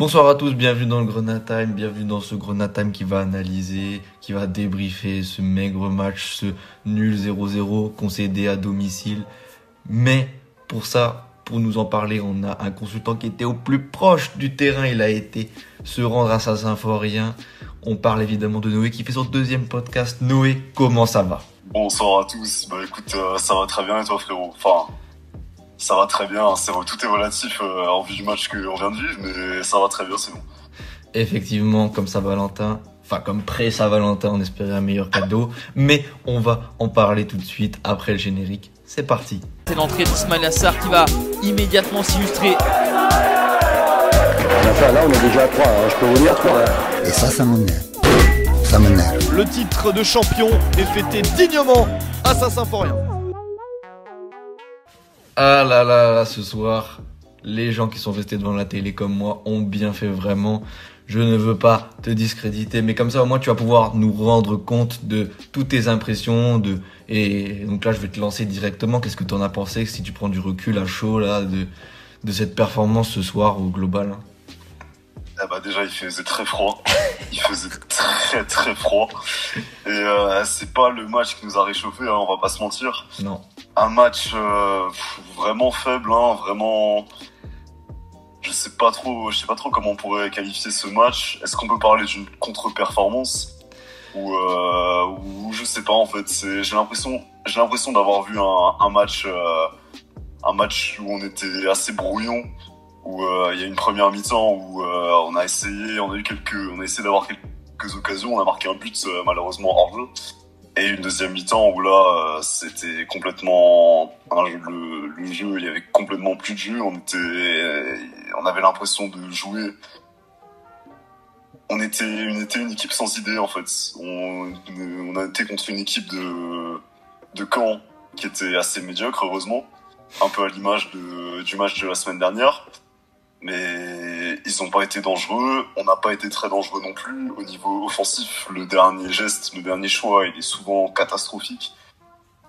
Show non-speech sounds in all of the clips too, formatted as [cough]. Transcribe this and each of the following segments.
Bonsoir à tous, bienvenue dans le Grenade Time, bienvenue dans ce Grenade Time qui va analyser, qui va débriefer ce maigre match, ce nul 0-0 concédé à domicile. Mais pour ça, pour nous en parler, on a un consultant qui était au plus proche du terrain, il a été se rendre à Saint-Symphorien. On parle évidemment de Noé qui fait son deuxième podcast. Noé, comment ça va? Bonsoir à tous, bah écoute, euh, ça va très bien et toi frérot? Ça va très bien, c'est tout est relatif euh, en vue du match qu'on vient de vivre, mais ça va très bien, c'est bon. Effectivement, comme Saint-Valentin, enfin comme pré-Saint-Valentin, on espérait un meilleur cadeau, mais on va en parler tout de suite après le générique. C'est parti. C'est l'entrée d'Ismail Assar qui va immédiatement s'illustrer. Enfin, là, on est déjà à 3, hein, je peux vous dire 3. Et ça, ça m'énerve. Ça m'énerve. Le titre de champion est fêté dignement à Saint-Symphorien. Ah là là là, ce soir, les gens qui sont restés devant la télé comme moi ont bien fait vraiment. Je ne veux pas te discréditer, mais comme ça au moins tu vas pouvoir nous rendre compte de toutes tes impressions. De et donc là je vais te lancer directement. Qu'est-ce que tu en as pensé si tu prends du recul à chaud là de de cette performance ce soir au global? Ah bah déjà il faisait très froid, [laughs] il faisait très très froid et euh, c'est pas le match qui nous a réchauffé, hein, on va pas se mentir. Non. Un match euh, vraiment faible, hein, vraiment. Je sais pas trop, je sais pas trop comment on pourrait qualifier ce match. Est-ce qu'on peut parler d'une contre-performance? Ou, euh, je sais pas en fait. J'ai l'impression, d'avoir vu un, un match, euh, un match où on était assez brouillon où il y a une première mi-temps où on a essayé, on a eu quelques, on a essayé d'avoir quelques occasions, on a marqué un but malheureusement hors jeu, et une deuxième mi-temps où là c'était complètement un jeu, le, jeu, il y avait complètement plus de jeu, on était, on avait l'impression de jouer. On était, on était une équipe sans idée en fait. On, on a été contre une équipe de, de Caen qui était assez médiocre heureusement, un peu à l'image du match de la semaine dernière mais ils n'ont pas été dangereux. On n'a pas été très dangereux non plus. Au niveau offensif, le dernier geste, le dernier choix, il est souvent catastrophique.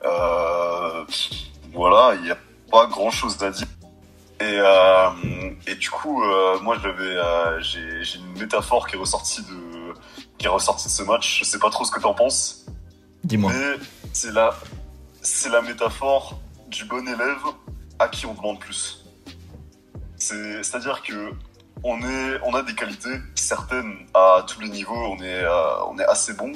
Euh, voilà, il n'y a pas grand chose à dire. Et, euh, et du coup, euh, moi, j'avais, j'ai, une métaphore qui est ressortie de, qui est ressortie de ce match. Je sais pas trop ce que t'en penses. Dis-moi. Mais c'est la, c'est la métaphore du bon élève à qui on demande plus. C'est-à-dire que on, est, on a des qualités certaines à tous les niveaux, on est, euh, on est assez bon,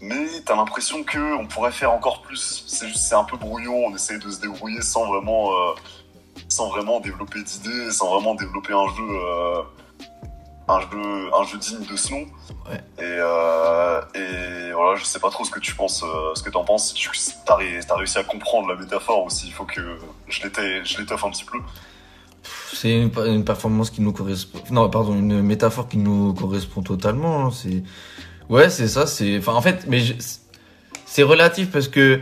mais t'as l'impression que on pourrait faire encore plus. C'est un peu brouillon, on essaie de se débrouiller sans vraiment, euh, sans vraiment développer d'idées, sans vraiment développer un jeu, euh, un jeu, un jeu digne de ce nom. Ouais. Et, et voilà, je sais pas trop ce que tu penses, ce que t'en penses. Tu as, as réussi à comprendre la métaphore aussi. Il faut que je l'étoffe un petit peu c'est une, une, performance qui nous correspond. Non, pardon, une métaphore qui nous correspond totalement. Hein, c'est ouais, c'est ça. C'est enfin en fait, mais c'est relatif parce que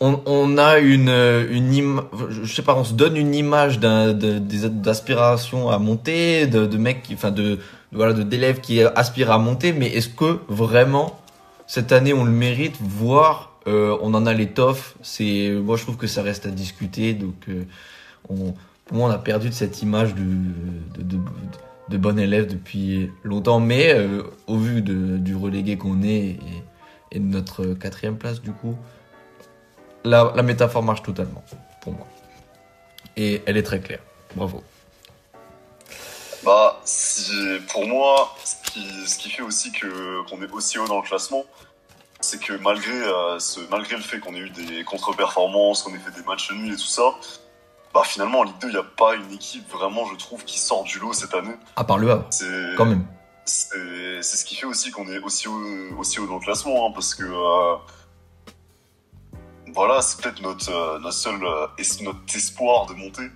on, on a une une im... je sais pas, on se donne une image d'un d'aspiration à monter, de, de mecs, qui, enfin de voilà, de d'élèves qui aspirent à monter. Mais est-ce que vraiment cette année on le mérite, voire euh, on en a l'étoffe C'est moi je trouve que ça reste à discuter. Donc euh, on moi, on a perdu de cette image de, de, bon élève depuis longtemps. Mais euh, au vu du relégué qu'on est et, de notre quatrième place, du coup, la, métaphore marche totalement pour moi. Et elle est très claire. Bravo. Bah, pour moi, ce qui, fait aussi que qu'on est aussi haut dans le classement, c'est que malgré, euh, malgré le fait qu'on ait eu des contre-performances, qu'on ait fait des matchs nuls et tout ça, bah finalement en Ligue 2, il n'y a pas une équipe vraiment, je trouve, qui sort du lot cette année. À part le Havre. Quand même. C'est ce qui fait aussi qu'on est aussi haut, aussi haut dans le classement, hein, parce que euh, voilà, c'est peut-être notre, euh, notre seul euh, notre espoir de monter.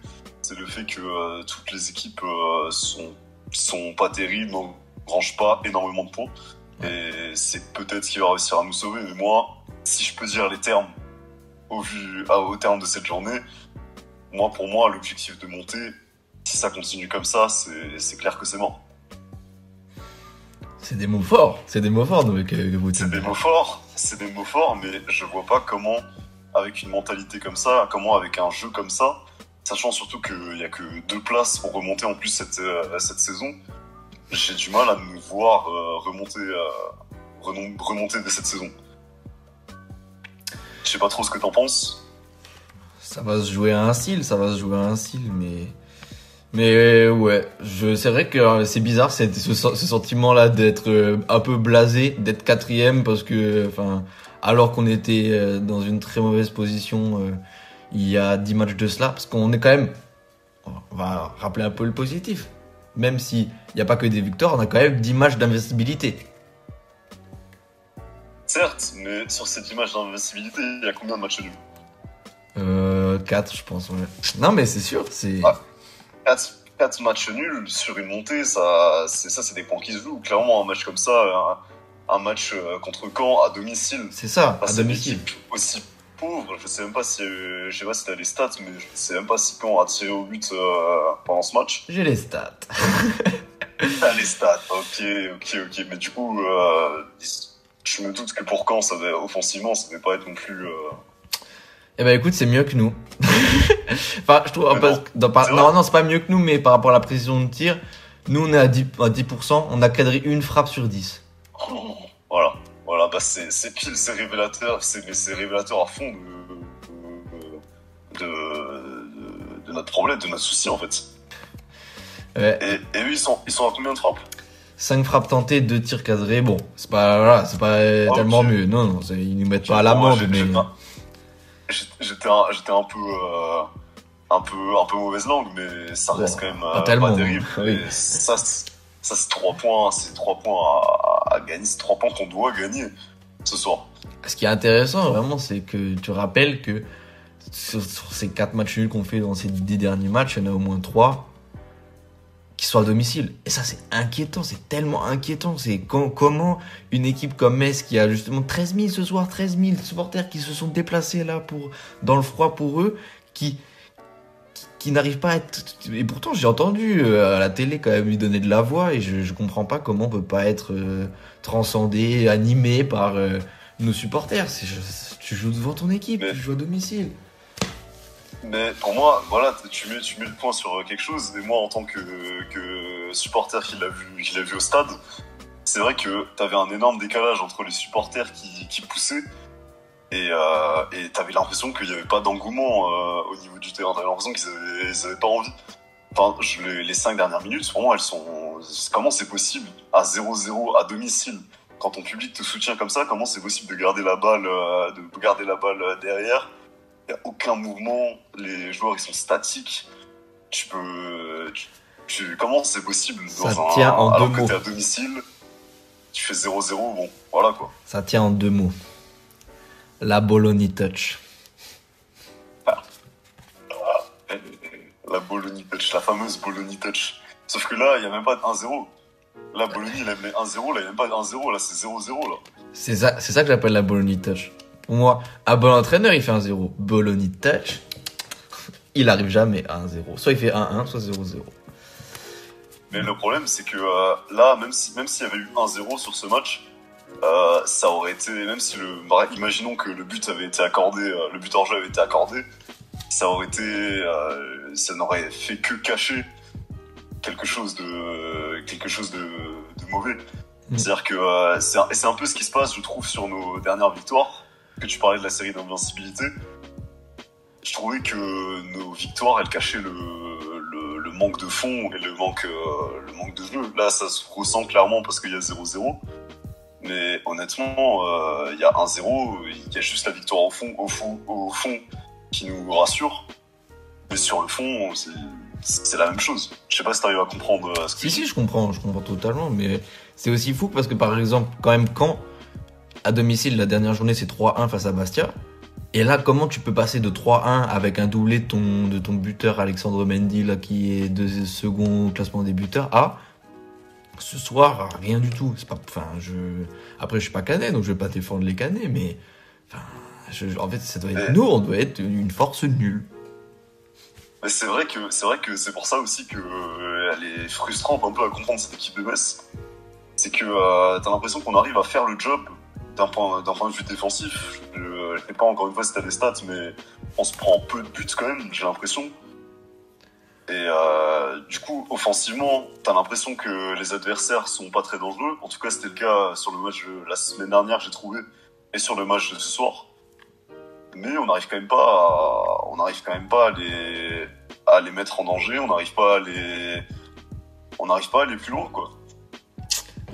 C'est le fait que toutes les équipes sont, sont pas terribles, n'engrangent pas énormément de points. Et c'est peut-être ce qui va réussir à nous sauver. Mais moi, si je peux dire les termes au, vu, au terme de cette journée, moi, pour moi, l'objectif de monter, si ça continue comme ça, c'est clair que c'est mort. C'est des mots forts, c'est des mots forts que, que vous C'est des mots forts, c'est des mots forts, mais je vois pas comment, avec une mentalité comme ça, comment avec un jeu comme ça, sachant surtout qu'il y a que deux places pour remonter en plus cette, euh, cette saison, j'ai du mal à nous voir euh, remonter, euh, remonter dès cette saison. Je sais pas trop ce que t'en penses. Ça va se jouer à un style, ça va se jouer à un style, mais. Mais ouais, je, c'est vrai que euh, c'est bizarre cette- ce, ce sentiment-là d'être euh, un peu blasé, d'être quatrième, parce que, enfin, alors qu'on était euh, dans une très mauvaise position euh, il y a 10 matchs de cela, parce qu'on est quand même, on va rappeler un peu le positif, même s'il n'y a pas que des victoires, on a quand même 10 matchs d'investibilité. Certes, mais sur cette image d'invincibilité, il y a combien de matchs nuls? Euh, 4, je pense, ouais. Non, mais c'est sûr, c'est. Ah. 4, 4 matchs nuls sur une montée, ça, c'est ça, c'est des points qui se jouent. Clairement, un match comme ça, un, un match euh, contre Caen à domicile, C'est ça, face à domicile. équipe aussi pauvre. Je sais même pas si, euh, je sais pas si t'as les stats, mais je sais même pas si Caen a tiré au but euh, pendant ce match. J'ai les stats. [laughs] T'as les stats, ok, ok, ok. Mais du coup, euh, je me doute que pour Caen, ça devait, offensivement, ça devait pas être non plus. Eh ben écoute, c'est mieux que nous. [laughs] enfin, je trouve, parce non, dans- par- non, c'est pas mieux que nous, mais par rapport à la précision de tir, nous on est à 10%, à 10% on a cadré une frappe sur 10. Voilà, voilà, bah c'est pile, c'est révélateur, c'est révélateur à fond de de, de de notre problème, de notre souci en fait. Ouais. Et, et eux, ils sont ils sont à combien de frappes? 5 frappes tentées, 2 tirs cadrés. Bon, c'est pas, voilà, pas Ok. tellement mieux. Non, non, ils nous mettent pas à l'amende, mais. pas- J'étais un, j'étais un peu euh, un peu un peu mauvaise langue, mais ça reste quand même pas euh, pas terrible. oui. Et ça, c'est- ça c'est trois points, c'est trois points à, à gagner, c'est trois points qu'on doit gagner ce soir. Ce qui est intéressant, vraiment, c'est que tu rappelles que sur, sur ces 4 matchs nuls qu'on fait dans ces 10 derniers matchs, il y en a au moins 3 qui sont à domicile. Et ça, c'est inquiétant, c'est tellement inquiétant. C'est com- comment une équipe comme Metz, qui a justement 13 000 ce soir, 13 000 supporters qui se sont déplacés là pour, dans le froid pour eux, qui, qui, qui n'arrivent pas à être. Et pourtant, j'ai entendu euh, à la télé quand même lui donner de la voix et je, je comprends pas comment on peut pas être euh, transcendé, animé par. euh, nos supporters. Je- tu joues devant ton équipe, tu joues à domicile. Mais pour moi, voilà, tu mets, le point sur euh, quelque chose. Et moi, en tant que, supporter qui l'a vu, vu au stade, c'est vrai que t'avais un énorme décalage entre les supporters qui, poussaient et euh, t'avais l'impression qu'il n'y avait pas d'engouement euh, au niveau du terrain. T'avais l'impression qu'ils avaient, ils avaient pas envie. Enfin, les, les cinq dernières minutes, pour moi, elles sont. Comment c'est possible à 0-0 à domicile quand ton public te soutient comme ça Comment c'est possible de garder la balle, euh, de garder la balle derrière il n'y a aucun mouvement, les joueurs ils sont statiques. Tu peux. Tu, tu- comment c'est possible dans Ça un. tient en alors deux que mots. t'es à domicile, tu fais 0-0, bon, voilà quoi. Ça tient en deux mots. La Bologna touch. La Bologna touch, la fameuse Bologna touch. Sauf que là, il n'y a même pas de 1-0. Là, Bologna, il a mis 1-0, là, il n'y a même pas de 1-0, là, c'est 0-0 là. C'est ça, c'est ça que j'appelle la Bologna touch. Pour moi, un bon entraîneur, il fait un 0. Bologna touch, il arrive jamais à un 0. Soit il fait 1-1, soit 0-0. Mais le problème, c'est que euh, là, même si même s'il y avait eu 1-0 sur ce match, euh, ça aurait été, même si le, bah, imaginons que le but avait été accordé, euh, le but en jeu avait été accordé, ça aurait été, euh, ça n'aurait fait que cacher quelque chose de, quelque chose de, de mauvais. Mm. C'est-à-dire que euh, c'est un, un peu ce qui se passe, je trouve, sur nos dernières victoires. Que tu parlais de la série d'invincibilité. Je trouvais que nos victoires, elles cachaient le, le, le manque de fond et le manque, euh, le manque de jeu. Là, ça se ressent clairement parce qu'il y a 0-0. Mais honnêtement, euh, il y a 1-0, il y a juste la victoire au fond, au fond, au fond qui nous rassure. Mais sur le fond, c'est- la même chose. Je sais pas si t'arrives à comprendre euh, ce que Si, si, je comprends, je comprends totalement, mais c'est aussi fou parce que par exemple, quand même, quand à domicile, la dernière journée, c'est 3-1 face à Bastia, et là, comment tu peux passer de 3-1 avec un doublé de ton, de ton buteur Alexandre Mendy, là, qui est deux second classement des buteurs, à ce soir, rien du tout. C'est pas, enfin, je, après, je suis pas canet, donc je vais pas défendre les canets, mais, enfin, je- en fait, ça doit être nous, on doit être une force nulle. C'est vrai que c'est vrai que c'est pour ça aussi que euh, elle est frustrante un peu à comprendre cette équipe de Metz. C'est que euh, t'as l'impression qu'on arrive à faire le job d'un point point de vue défensif. Je, je sais pas encore une fois si t'as des stats, mais on se prend peu de buts quand même. J'ai l'impression. Et euh, du coup, offensivement, t'as l'impression que les adversaires sont pas très dangereux. En tout cas, c'était le cas sur le match de la semaine dernière, j'ai trouvé, et sur le match de ce soir. Mais on n'arrive quand même pas, à, on n'arrive quand même pas à les, à les mettre en danger. On n'arrive pas à les, on n'arrive pas à aller plus loin, quoi.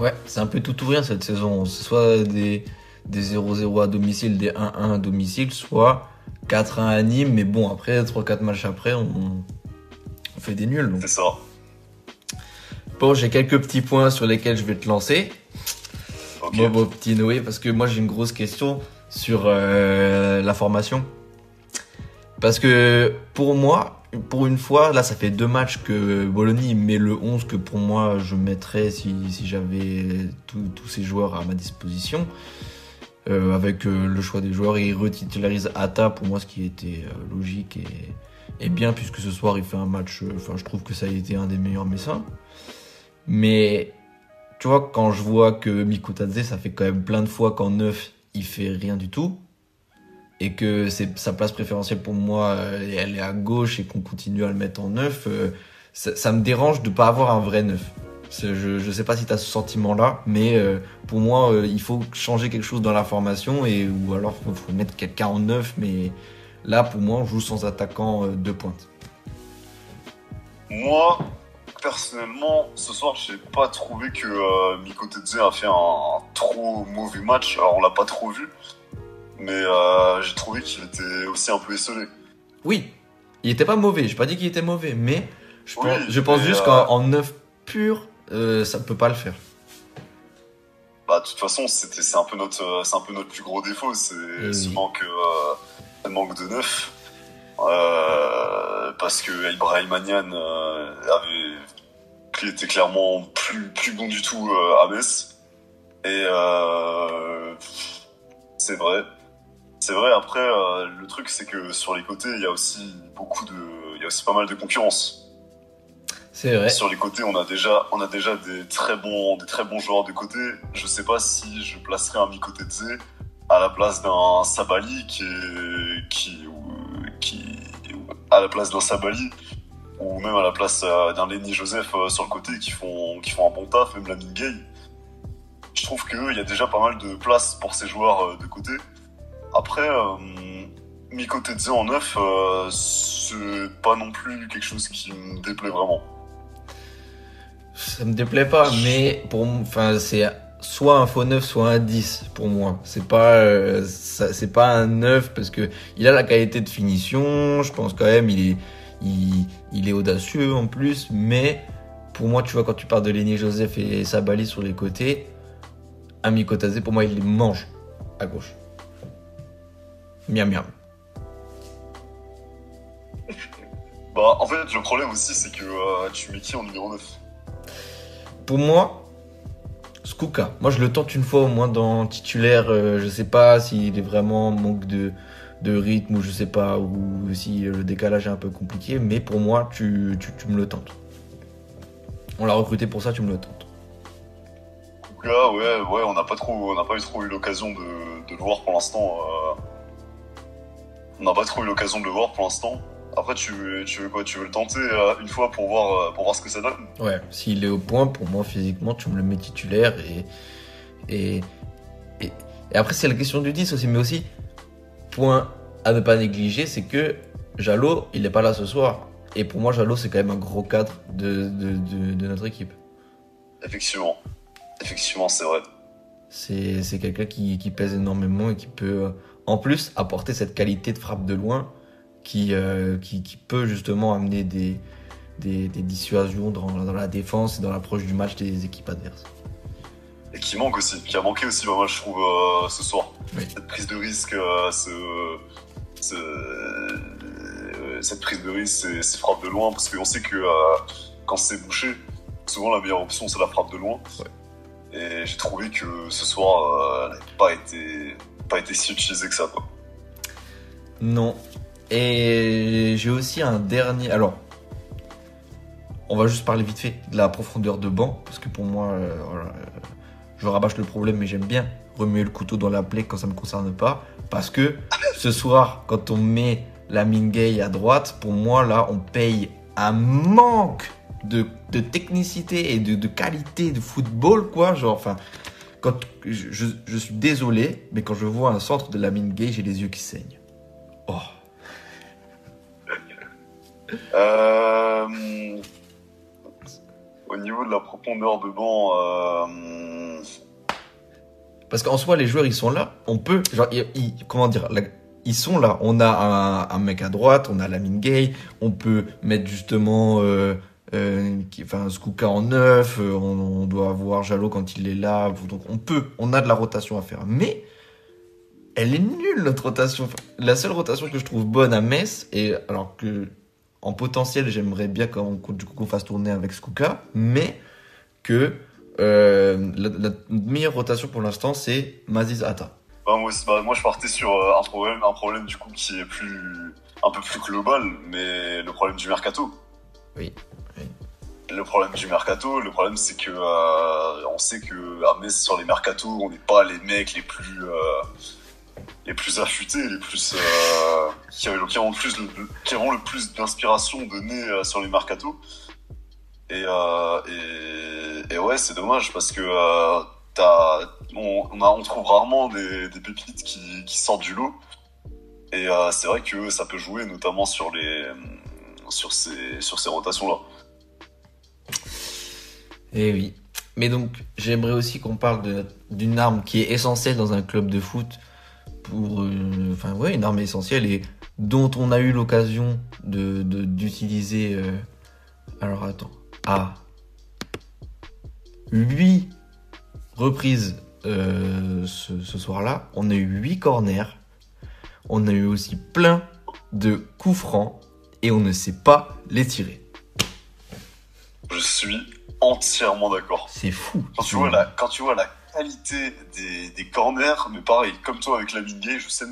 Ouais, c'est un peu tout ou rien cette saison. C'est soit des, des 0-0 à domicile, des 1-1 à domicile, soit 4-1 à Nîmes. Mais bon, après, 3-4 matchs après, on, on fait des nuls. C'est ça. Bon, j'ai quelques petits points sur lesquels je vais te lancer. Ok. Bon, bon, petit Noé, parce que moi j'ai une grosse question sur euh, la formation. Parce que pour moi, pour une fois, là ça fait deux matchs que Bologna met le 11 que pour moi je mettrais si, si j'avais tous ces joueurs à ma disposition. Euh, avec euh, le choix des joueurs il retitularise Atta pour moi ce qui était euh, logique et, et bien puisque ce soir il fait un match, euh, enfin je trouve que ça a été un des meilleurs Messins. Mais tu vois, quand je vois que Mikotadze, ça fait quand même plein de fois qu'en neuf, il fait rien du tout, et que sa place préférentielle pour moi, euh, elle est à gauche et qu'on continue à le mettre en neuf, euh, ça, me dérange de pas avoir un vrai neuf. Je, je sais pas si tu as ce sentiment-là, mais euh, pour moi, il faut changer quelque chose dans la formation, et, ou alors faut, faut mettre quelqu'un en neuf, mais là, pour moi, on joue sans attaquant de pointe. Moi, personnellement, ce soir, j'ai pas trouvé que Miko Tetze a fait un, un trop mauvais match. Alors, on l'a pas trop vu, mais euh, j'ai trouvé qu'il était aussi un peu esselé. Oui, il était pas mauvais. J'ai pas dit qu'il était mauvais, mais je pense, je juste euh, qu'en en neuf pur, euh, ça peut pas le faire. Bah, de toute façon, c'était, c'est un peu notre, euh, c'est un peu notre plus gros défaut, c'est Oui. ce manque, euh, manque de neuf. Euh, parce que Ibrahim Agnan euh, avait, qui était clairement plus, plus bon du tout euh, à Metz. Et euh, c'est vrai. C'est vrai. Après, euh, le truc, c'est que sur les côtés, il y a aussi beaucoup de, il y a aussi pas mal de concurrence. C'est vrai. Sur les côtés, on a déjà, on a déjà des très bons, des très bons joueurs de côté. Je sais pas si je placerais un Miko Tetze à la place d'un Sabali qui, est- qui, à la place d'un Sabali ou même à la place euh, d'un Lenny Joseph euh, sur le côté qui font, qui font un bon taf, même la Gay. Je trouve qu'il y a déjà pas mal de place pour ces joueurs de côté. Après, euh, Miko Tetze en neuf, euh, c'est pas non plus quelque chose qui me déplaît vraiment. Ça me déplaît pas, mais pour enfin c'est soit un faux 9, soit un 10 pour moi. C'est pas euh, pas un 9 parce que il a la qualité de finition, je pense quand même il est il, il est audacieux en plus, mais pour moi tu vois quand tu parles de Lenny Joseph et Sabali sur les côtés, Ami Kotazé pour moi il les mange à gauche. Miam miam. Bah, en fait, le problème aussi, c'est que euh, tu mets qui en numéro 9 Pour moi, Skuka. Moi, je le tente une fois au moins dans titulaire. euh, je sais pas s'il est vraiment en manque de, de rythme ou je sais pas, ou si le décalage est un peu compliqué. Mais pour moi, tu, tu, tu me le tentes. On l'a recruté pour ça, tu me le tentes. Cas, ouais, ouais, on n'a pas trop, on n'a pas eu trop eu l'occasion de, de le voir pour l'instant. euh, On n'a pas trop eu l'occasion de le voir pour l'instant. Après, tu, veux- tu veux quoi? Tu veux le tenter euh, une fois pour voir, euh, pour voir ce que ça donne? Ouais, s'il est au point, pour moi, physiquement, tu me le mets titulaire. Et, et, et, et après, c'est la question du 10 aussi. Mais aussi, point à ne pas négliger, c'est que Jalot, il n'est pas là ce soir. Et pour moi, Jalot, c'est quand même un gros cadre de, de, de, de notre équipe. Effectivement. Effectivement, c'est vrai. C'est quelqu'un qui, qui pèse énormément et qui peut, en plus, apporter cette qualité de frappe de loin qui, euh, qui, qui peut justement amener des, des, des dissuasions dans, dans la défense et dans l'approche du match des équipes adverses. Et qui manque aussi, qui a manqué aussi pas mal, je trouve, euh, ce soir. Oui. Cette prise de risque, euh, ce, ce- cette prise de risque, ces, ces frappes de loin, parce qu'on sait que quand c'est bouché, souvent la meilleure option c'est la frappe de loin. Et j'ai trouvé que ce soir, elle n'avait pas été, pas été si utilisée que ça. Quoi. Non. Et j'ai aussi un dernier. Alors, on va juste parler vite fait de la profondeur de banc, parce que pour moi, euh, euh, je rabâche le problème, mais j'aime bien remuer le couteau dans la plaie quand ça me concerne pas, parce que ce soir, quand on met la Mingay à droite, pour moi, là, on paye un manque de, de technicité et de, de qualité de football, quoi. Genre, enfin, quand je, je- suis désolé, mais quand je vois un centre de la mine gay, j'ai les yeux qui saignent. Oh. Euh, au niveau de la profondeur de banc, euh, Parce qu'en soi, les joueurs, ils sont là. On peut, genre, ils- ils- comment dire, la- ils sont là. On a un, un mec à droite, on a Lamine Gay, on peut mettre justement, euh, euh, qui- enfin, Skuka en neuf, euh, on, on doit avoir Jalo quand il est là. Donc, on peut, on a de la rotation à faire. Mais, elle est nulle, notre rotation. La seule rotation que je trouve bonne à Metz, et alors que, en potentiel, j'aimerais bien qu'on, du coup, qu'on fasse tourner avec Skuka, mais que, euh, la, la meilleure rotation pour l'instant, c'est Maziz Atta. bah, moi, bah, moi, je partais sur euh, un problème, un problème du coup qui est plus, un peu plus global, mais le problème du mercato. Oui. Le problème du mercato, le problème c'est que euh, on sait que à Metz sur les mercatos, on n'est pas les mecs les plus euh, les plus affûtés, les plus euh, qui, qui ont le plus qui auront le plus d'inspiration donnée sur les mercatos. Et, et, ouais, c'est dommage parce que t'as, on, a, on trouve rarement des, pépites qui, qui sortent du lot. Et c'est vrai que ça peut jouer notamment sur les sur ces sur ces rotations là. Eh oui. Mais donc, j'aimerais aussi qu'on parle d'une arme qui est essentielle dans un club de foot pour, euh, enfin ouais, une arme essentielle et dont on a eu l'occasion de d'utiliser. euh, alors attends, à 8 reprises euh, ce, ce soir-là, on a eu 8 corners, on a eu aussi plein de coups francs et on ne sait pas les tirer. Je suis entièrement d'accord. C'est fou. Quand tu vois la, quand tu vois la qualité des, des corners, mais pareil, comme toi avec la Gay, je sais,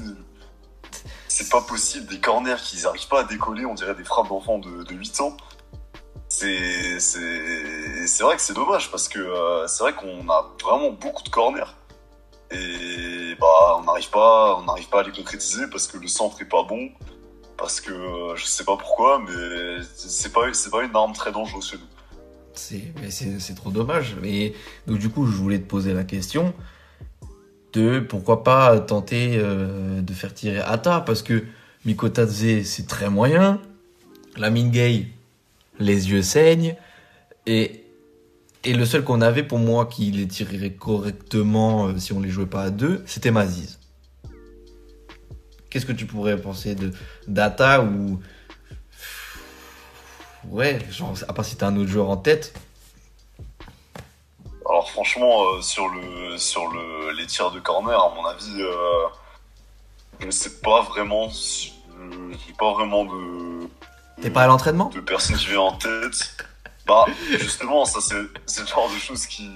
c'est pas possible. Des corners qui n'arrivent pas à décoller, on dirait des frappes d'enfants de, de 8 ans. C'est, c'est, c'est vrai que c'est dommage parce que euh, c'est vrai qu'on a vraiment beaucoup de corners. Et bah, on n'arrive pas, on n'arrive pas à les concrétiser parce que le centre est pas bon. Parce que euh, je sais pas pourquoi, mais c'est pas, c'est pas une arme très dangereuse chez nous. C'est, trop dommage. Donc du coup, je voulais te poser la question de pourquoi pas tenter euh, de faire tirer Ata parce que Mikotadze c'est très moyen, la Gay les yeux saignent et et le seul qu'on avait pour moi qui les tirerait correctement euh, si on les jouait pas à deux, c'était Maziz. Qu'est-ce que tu pourrais penser de d'Ata ou ouais, genre à part si t'as un autre joueur en tête, Alors franchement, euh, sur le sur le les tirs de corner, à mon avis, euh, je ne sais pas vraiment. si- euh, J'ai pas vraiment de t'es pas à l'entraînement? de personnes qui viennent en tête. Bah justement, ça c'est c'est le genre de choses qui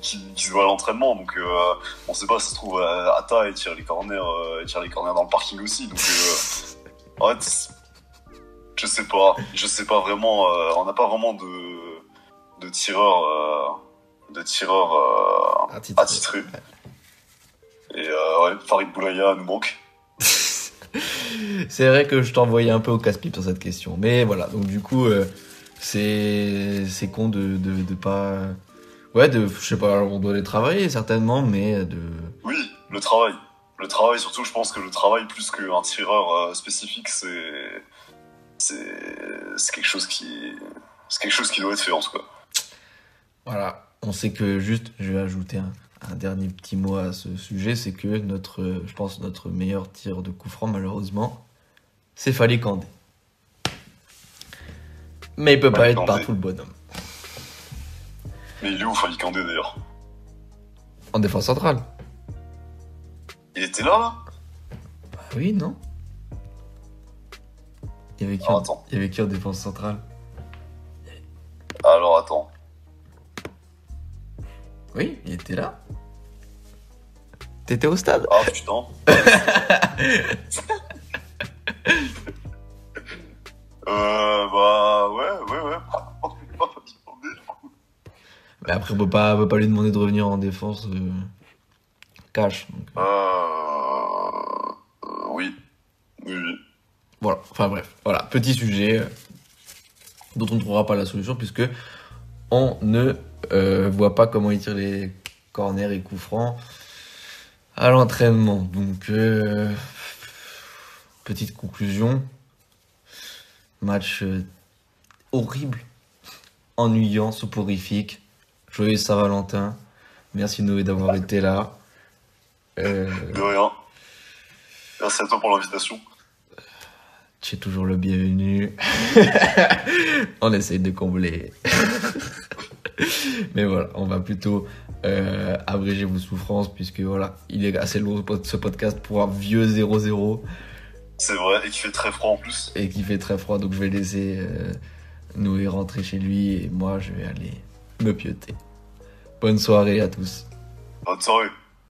qui, qui se voient à l'entraînement. Donc euh, on sait pas, ça se trouve euh, Ata et tire les corners, il tire les corners dans le parking aussi. Donc fait, je sais pas, je sais pas vraiment. euh, on n'a pas vraiment de de tireurs euh, de tireurs. euh, À titre- attitré. Et euh, ouais, Farid Boulaya nous manque. [laughs] C'est vrai que je t'envoyais un peu au casse-pipe sur cette question. Mais voilà, donc du coup, c'est c'est con de, de, de pas... Ouais, de, je sais pas, on doit les travailler certainement, mais de... Oui, le travail. Le travail, surtout, je pense que le travail, plus qu'un tireur spécifique, c'est. C'est. C'est quelque chose qui. C'est quelque chose qui doit être fait en tout cas. Voilà, on sait que juste, je vais ajouter un, un dernier petit mot à ce sujet, c'est que notre, je pense, notre meilleur tir de coup franc, malheureusement, c'est Fali Kandé. Mais il peut pas être partout le bonhomme. Mais il est où Fali Kandé d'ailleurs? En défense centrale. Il était là là? Bah oui, non Il y avait qui, en, attends. il y avait qui en défense centrale? Alors attends. Oui, il était là. T'étais au stade? Ah putain. [laughs] euh bah ouais, ouais, ouais. Mais après, on peut pas, on peut pas lui demander de revenir en défense euh, cash. donc, euh, Euh, euh, oui. Oui, oui. Voilà, enfin bref, voilà, petit sujet. dont on ne trouvera pas la solution puisque on ne euh, voit pas comment il tire les corners et coups francs à l'entraînement. Donc, euh, petite conclusion. Match euh, horrible, ennuyant, soporifique. Joyeux Saint-Valentin. Merci Noé d'avoir été là. Euh, De rien. Merci à toi pour l'invitation. Es toujours le bienvenu. [laughs] on essaye de combler. [laughs] Mais voilà, on va plutôt euh, abréger vos souffrances puisque voilà, il est assez long ce podcast pour un vieux 0-0 C'est vrai, et qui fait très froid en plus. et qui fait très froid. Donc je vais laisser euh, Noé rentrer chez lui et moi je vais aller me pioter. Bonne soirée à tous. Bonne soirée.